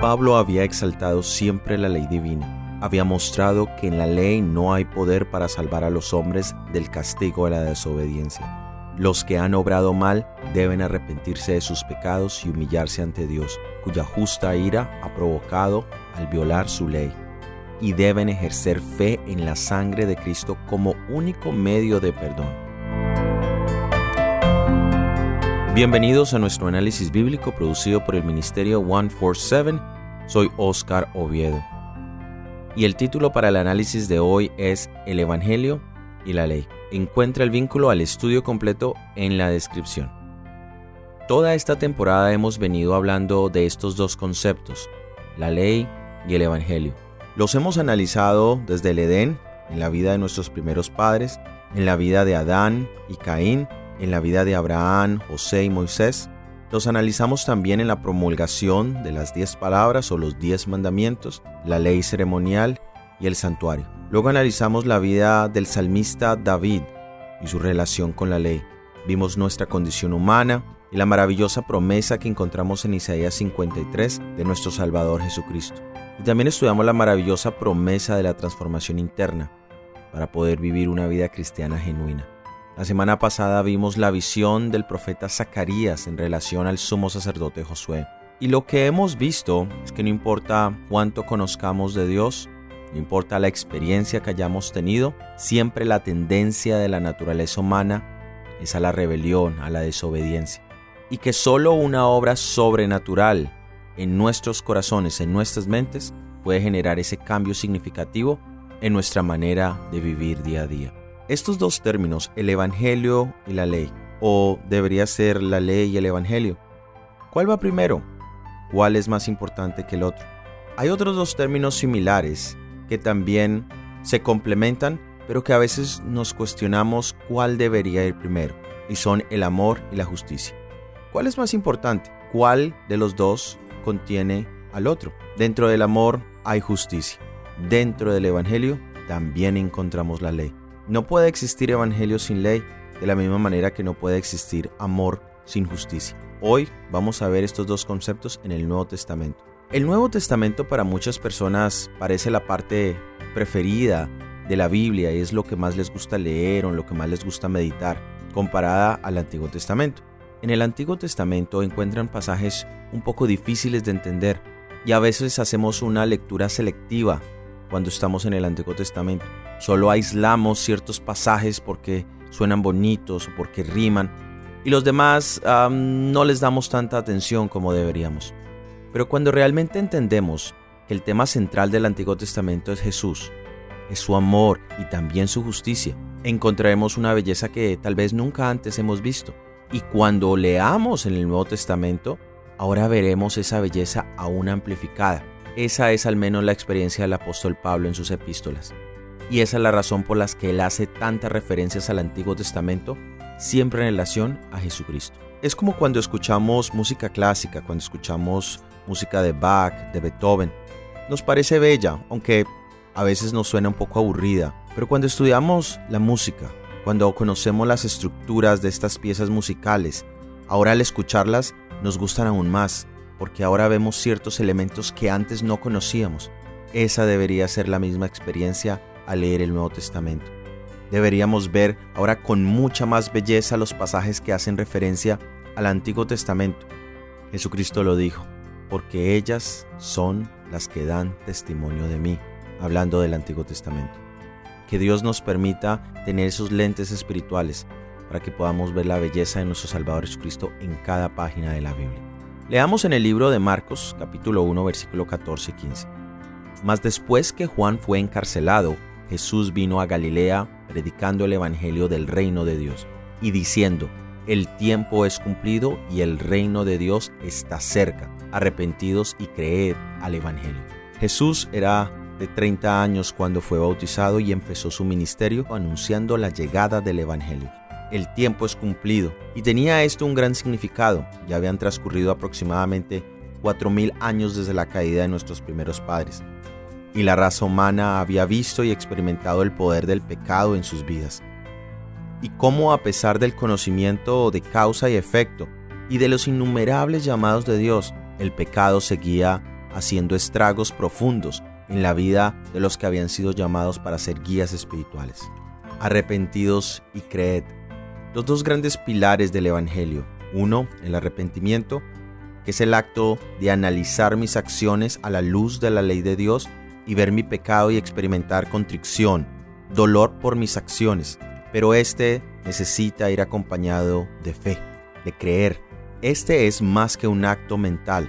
Pablo había exaltado siempre la ley divina. Había mostrado que en la ley no hay poder para salvar a los hombres del castigo de la desobediencia. Los que han obrado mal deben arrepentirse de sus pecados y humillarse ante Dios, cuya justa ira ha provocado al violar su ley, y deben ejercer fe en la sangre de Cristo como único medio de perdón. Bienvenidos a nuestro análisis bíblico producido por el Ministerio 147. Soy Oscar Oviedo. Y el título para el análisis de hoy es El Evangelio y la Ley. Encuentra el vínculo al estudio completo en la descripción. Toda esta temporada hemos venido hablando de estos dos conceptos, la ley y el Evangelio. Los hemos analizado desde el Edén, en la vida de nuestros primeros padres, en la vida de Adán y Caín, en la vida de Abraham, José y Moisés. Los analizamos también en la promulgación de las diez palabras o los diez mandamientos, la ley ceremonial y el santuario. Luego analizamos la vida del salmista David y su relación con la ley. Vimos nuestra condición humana y la maravillosa promesa que encontramos en Isaías 53 de nuestro Salvador Jesucristo. Y también estudiamos la maravillosa promesa de la transformación interna para poder vivir una vida cristiana genuina. La semana pasada vimos la visión del profeta Zacarías en relación al sumo sacerdote Josué. Y lo que hemos visto es que no importa cuánto conozcamos de Dios, no importa la experiencia que hayamos tenido, siempre la tendencia de la naturaleza humana es a la rebelión, a la desobediencia. Y que solo una obra sobrenatural en nuestros corazones, en nuestras mentes, puede generar ese cambio significativo en nuestra manera de vivir día a día. Estos dos términos, el Evangelio y la ley, o debería ser la ley y el Evangelio, ¿cuál va primero? ¿Cuál es más importante que el otro? Hay otros dos términos similares que también se complementan, pero que a veces nos cuestionamos cuál debería ir primero, y son el amor y la justicia. ¿Cuál es más importante? ¿Cuál de los dos contiene al otro? Dentro del amor hay justicia. Dentro del Evangelio también encontramos la ley. No puede existir evangelio sin ley, de la misma manera que no puede existir amor sin justicia. Hoy vamos a ver estos dos conceptos en el Nuevo Testamento. El Nuevo Testamento para muchas personas parece la parte preferida de la Biblia y es lo que más les gusta leer o lo que más les gusta meditar, comparada al Antiguo Testamento. En el Antiguo Testamento encuentran pasajes un poco difíciles de entender y a veces hacemos una lectura selectiva cuando estamos en el Antiguo Testamento Solo aislamos ciertos pasajes porque suenan bonitos o porque riman y los demás no les damos tanta atención como deberíamos. Pero cuando realmente entendemos que el tema central del Antiguo Testamento es Jesús, es su amor y también su justicia, encontraremos una belleza que tal vez nunca antes hemos visto. Y cuando leamos en el Nuevo Testamento, ahora veremos esa belleza aún amplificada. Esa es al menos la experiencia del apóstol Pablo en sus epístolas. Y esa es la razón por la que él hace tantas referencias al Antiguo Testamento, siempre en relación a Jesucristo. Es como cuando escuchamos música clásica, cuando escuchamos música de Bach, de Beethoven. Nos parece bella, aunque a veces nos suena un poco aburrida. Pero cuando estudiamos la música, cuando conocemos las estructuras de estas piezas musicales, ahora al escucharlas nos gustan aún más, porque ahora vemos ciertos elementos que antes no conocíamos. Esa debería ser la misma experiencia a leer el Nuevo Testamento. Deberíamos ver ahora con mucha más belleza los pasajes que hacen referencia al Antiguo Testamento. Jesucristo lo dijo, porque ellas son las que dan testimonio de mí, hablando del Antiguo Testamento. Que Dios nos permita tener esos lentes espirituales para que podamos ver la belleza de nuestro Salvador Jesucristo en cada página de la Biblia. Leamos en el libro de Marcos, capítulo 1, versículo 14 y 15. Mas después que Juan fue encarcelado, Jesús vino a Galilea predicando el Evangelio del reino de Dios y diciendo, el tiempo es cumplido y el reino de Dios está cerca. Arrepentidos y creed al Evangelio. Jesús era de 30 años cuando fue bautizado y empezó su ministerio anunciando la llegada del Evangelio. El tiempo es cumplido y tenía esto un gran significado. Ya habían transcurrido aproximadamente 4.000 años desde la caída de nuestros primeros padres y la raza humana había visto y experimentado el poder del pecado en sus vidas. Y cómo a pesar del conocimiento de causa y efecto y de los innumerables llamados de Dios, el pecado seguía haciendo estragos profundos en la vida de los que habían sido llamados para ser guías espirituales. Arrepentidos y creed. Los dos grandes pilares del Evangelio. Uno, el arrepentimiento, que es el acto de analizar mis acciones a la luz de la ley de Dios y ver mi pecado y experimentar contrición, dolor por mis acciones. Pero este necesita ir acompañado de fe, de creer. Este es más que un acto mental,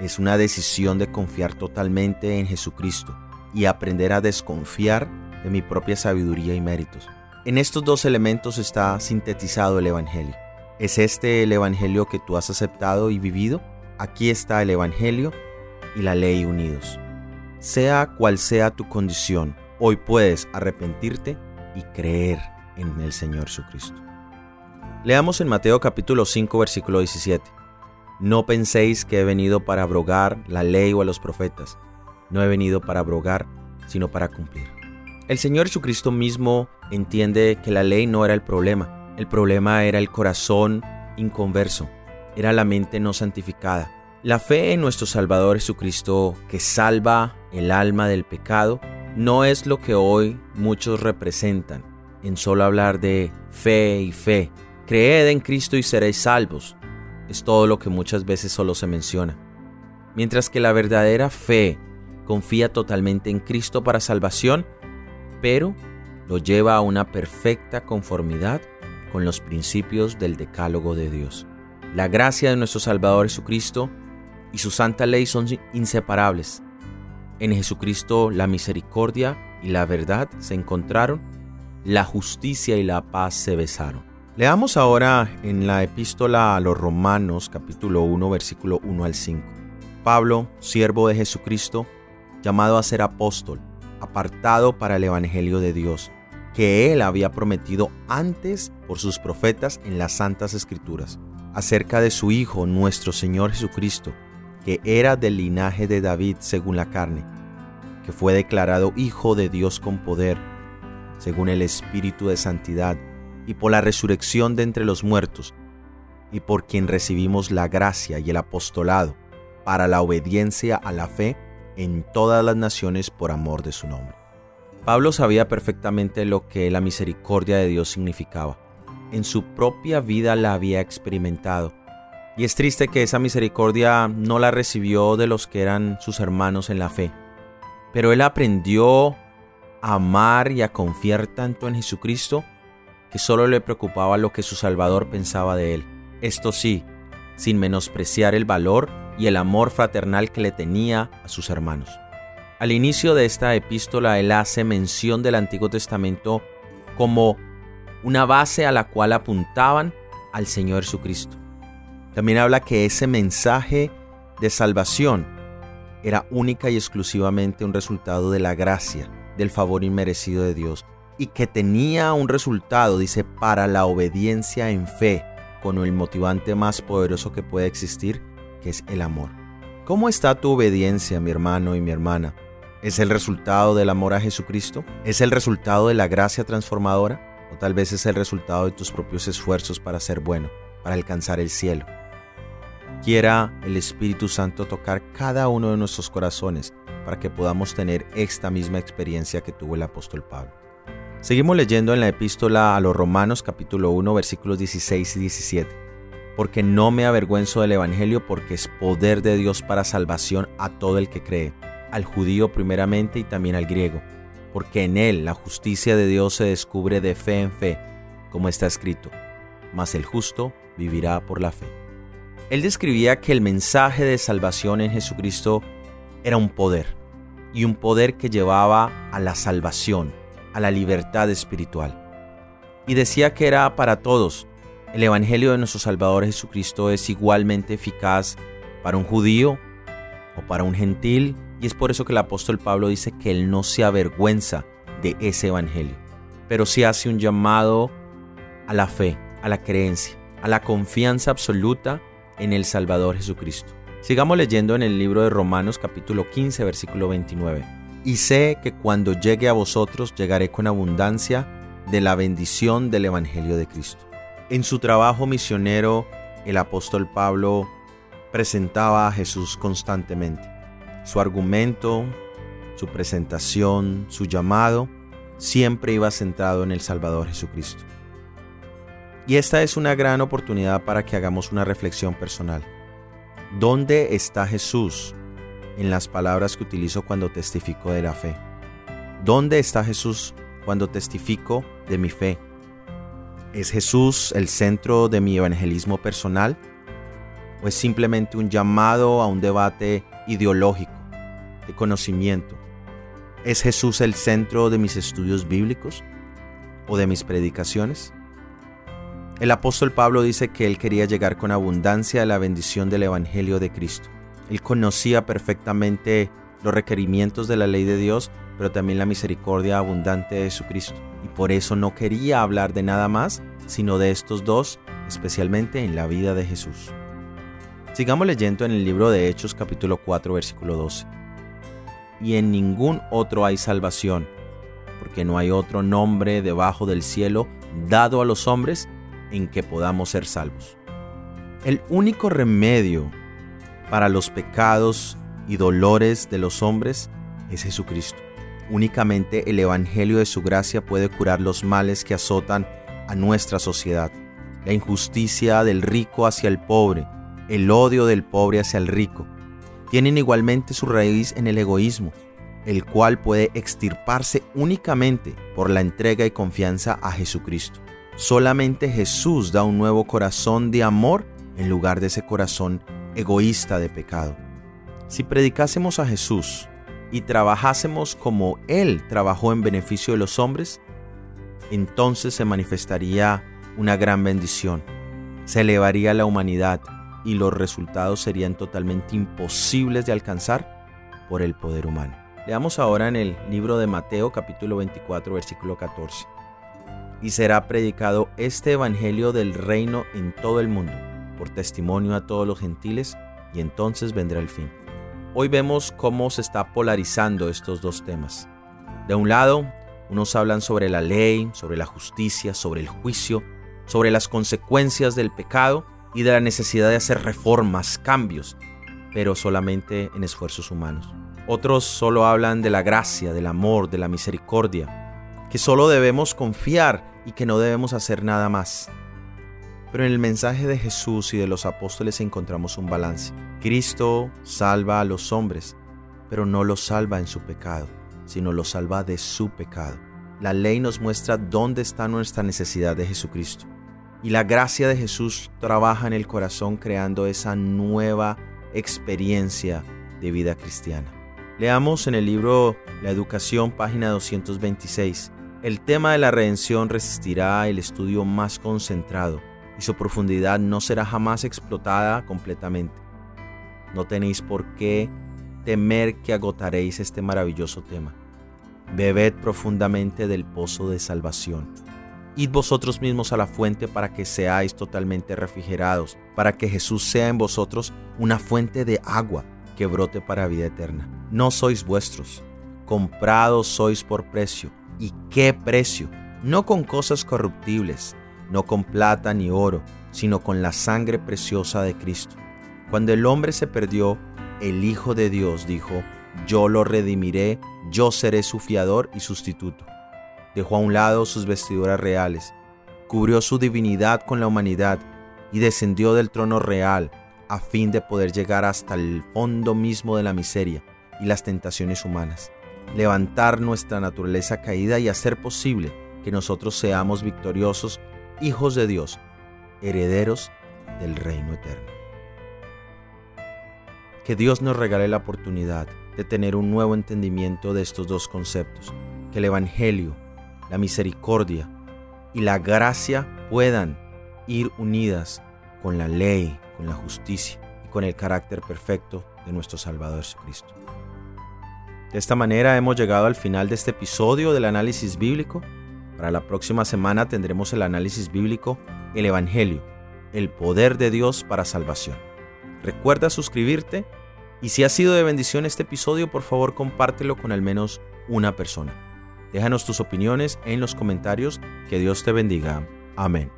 es una decisión de confiar totalmente en Jesucristo y aprender a desconfiar de mi propia sabiduría y méritos. En estos dos elementos está sintetizado el Evangelio. ¿Es este el Evangelio que tú has aceptado y vivido? Aquí está el Evangelio y la ley unidos. Sea cual sea tu condición, hoy puedes arrepentirte y creer en el Señor Jesucristo. Leamos en Mateo capítulo 5 versículo 17. No penséis que he venido para abrogar la ley o a los profetas. No he venido para abrogar, sino para cumplir. El Señor Jesucristo mismo entiende que la ley no era el problema. El problema era el corazón inconverso, era la mente no santificada. La fe en nuestro Salvador Jesucristo, que salva el alma del pecado, no es lo que hoy muchos representan en solo hablar de fe y fe. Creed en Cristo y seréis salvos es todo lo que muchas veces solo se menciona. Mientras que la verdadera fe confía totalmente en Cristo para salvación, pero lo lleva a una perfecta conformidad con los principios del decálogo de Dios. La gracia de nuestro Salvador Jesucristo y su santa ley son inseparables. En Jesucristo la misericordia y la verdad se encontraron, la justicia y la paz se besaron. Leamos ahora en la epístola a los Romanos capítulo 1 versículo 1 al 5. Pablo, siervo de Jesucristo, llamado a ser apóstol, apartado para el Evangelio de Dios, que él había prometido antes por sus profetas en las Santas Escrituras, acerca de su Hijo, nuestro Señor Jesucristo, que era del linaje de David según la carne, que fue declarado Hijo de Dios con poder, según el Espíritu de Santidad y por la resurrección de entre los muertos, y por quien recibimos la gracia y el apostolado para la obediencia a la fe en todas las naciones por amor de su nombre. Pablo sabía perfectamente lo que la misericordia de Dios significaba. En su propia vida la había experimentado. Y es triste que esa misericordia no la recibió de los que eran sus hermanos en la fe. Pero él aprendió a amar y a confiar tanto en Jesucristo que solo le preocupaba lo que su Salvador pensaba de él. Esto sí, sin menospreciar el valor y el amor fraternal que le tenía a sus hermanos. Al inicio de esta epístola él hace mención del Antiguo Testamento como una base a la cual apuntaban al Señor Jesucristo. También habla que ese mensaje de salvación era única y exclusivamente un resultado de la gracia, del favor inmerecido de Dios y que tenía un resultado, dice, para la obediencia en fe, con el motivante más poderoso que puede existir, que es el amor. ¿Cómo está tu obediencia, mi hermano y mi hermana? ¿Es el resultado del amor a Jesucristo? ¿Es el resultado de la gracia transformadora? ¿O tal vez es el resultado de tus propios esfuerzos para ser bueno, para alcanzar el cielo? Quiera el Espíritu Santo tocar cada uno de nuestros corazones para que podamos tener esta misma experiencia que tuvo el apóstol Pablo. Seguimos leyendo en la epístola a los Romanos capítulo 1 versículos 16 y 17. Porque no me avergüenzo del Evangelio porque es poder de Dios para salvación a todo el que cree, al judío primeramente y también al griego, porque en él la justicia de Dios se descubre de fe en fe, como está escrito, mas el justo vivirá por la fe. Él describía que el mensaje de salvación en Jesucristo era un poder, y un poder que llevaba a la salvación, a la libertad espiritual. Y decía que era para todos. El Evangelio de nuestro Salvador Jesucristo es igualmente eficaz para un judío o para un gentil, y es por eso que el apóstol Pablo dice que él no se avergüenza de ese Evangelio, pero sí hace un llamado a la fe, a la creencia, a la confianza absoluta en el Salvador Jesucristo. Sigamos leyendo en el libro de Romanos capítulo 15 versículo 29 y sé que cuando llegue a vosotros llegaré con abundancia de la bendición del Evangelio de Cristo. En su trabajo misionero, el apóstol Pablo presentaba a Jesús constantemente. su argumento, su presentación, su llamado, siempre iba centrado en el Salvador Jesucristo. Y esta es una gran oportunidad para que hagamos una reflexión personal. ¿Dónde está Jesús en las palabras que utilizo cuando testifico de la fe? ¿Dónde está Jesús cuando testifico de mi fe? ¿Es Jesús el centro de mi evangelismo personal? ¿O es simplemente un llamado a un debate ideológico, de conocimiento? ¿Es Jesús el centro de mis estudios bíblicos o de mis predicaciones? El apóstol Pablo dice que él quería llegar con abundancia a la bendición del Evangelio de Cristo. Él conocía perfectamente los requerimientos de la ley de Dios, pero también la misericordia abundante de Jesucristo. Y por eso no quería hablar de nada más, sino de estos dos, especialmente en la vida de Jesús. Sigamos leyendo en el libro de Hechos capítulo 4 versículo 12. Y en ningún otro hay salvación, porque no hay otro nombre debajo del cielo dado a los hombres en que podamos ser salvos. El único remedio para los pecados y dolores de los hombres es Jesucristo. Únicamente el Evangelio de su gracia puede curar los males que azotan a nuestra sociedad. La injusticia del rico hacia el pobre, el odio del pobre hacia el rico, tienen igualmente su raíz en el egoísmo, el cual puede extirparse únicamente por la entrega y confianza a Jesucristo. Solamente Jesús da un nuevo corazón de amor en lugar de ese corazón egoísta de pecado. Si predicásemos a Jesús y trabajásemos como Él trabajó en beneficio de los hombres, entonces se manifestaría una gran bendición, se elevaría la humanidad y los resultados serían totalmente imposibles de alcanzar por el poder humano. Leamos ahora en el libro de Mateo capítulo 24 versículo 14 y será predicado este Evangelio del reino en todo el mundo, por testimonio a todos los gentiles, y entonces vendrá el fin. Hoy vemos cómo se está polarizando estos dos temas. De un lado, unos hablan sobre la ley, sobre la justicia, sobre el juicio, sobre las consecuencias del pecado y de la necesidad de hacer reformas, cambios, pero solamente en esfuerzos humanos. Otros solo hablan de la gracia, del amor, de la misericordia, que solo debemos confiar y que no debemos hacer nada más. Pero en el mensaje de Jesús y de los apóstoles encontramos un balance. Cristo salva a los hombres, pero no los salva en su pecado, sino los salva de su pecado. La ley nos muestra dónde está nuestra necesidad de Jesucristo. Y la gracia de Jesús trabaja en el corazón creando esa nueva experiencia de vida cristiana. Leamos en el libro La Educación, página 226. El tema de la redención resistirá el estudio más concentrado y su profundidad no será jamás explotada completamente. No tenéis por qué temer que agotaréis este maravilloso tema. Bebed profundamente del pozo de salvación. Id vosotros mismos a la fuente para que seáis totalmente refrigerados, para que Jesús sea en vosotros una fuente de agua que brote para vida eterna. No sois vuestros, comprados sois por precio ¿Y qué precio? No con cosas corruptibles, no con plata ni oro, sino con la sangre preciosa de Cristo. Cuando el hombre se perdió, el Hijo de Dios dijo, yo lo redimiré, yo seré su fiador y sustituto. Dejó a un lado sus vestiduras reales, cubrió su divinidad con la humanidad y descendió del trono real a fin de poder llegar hasta el fondo mismo de la miseria y las tentaciones humanas levantar nuestra naturaleza caída y hacer posible que nosotros seamos victoriosos, hijos de Dios, herederos del reino eterno. Que Dios nos regale la oportunidad de tener un nuevo entendimiento de estos dos conceptos, que el Evangelio, la misericordia y la gracia puedan ir unidas con la ley, con la justicia y con el carácter perfecto de nuestro Salvador Jesucristo. De esta manera hemos llegado al final de este episodio del análisis bíblico. Para la próxima semana tendremos el análisis bíblico, el Evangelio, el poder de Dios para salvación. Recuerda suscribirte y si ha sido de bendición este episodio, por favor compártelo con al menos una persona. Déjanos tus opiniones en los comentarios. Que Dios te bendiga. Amén.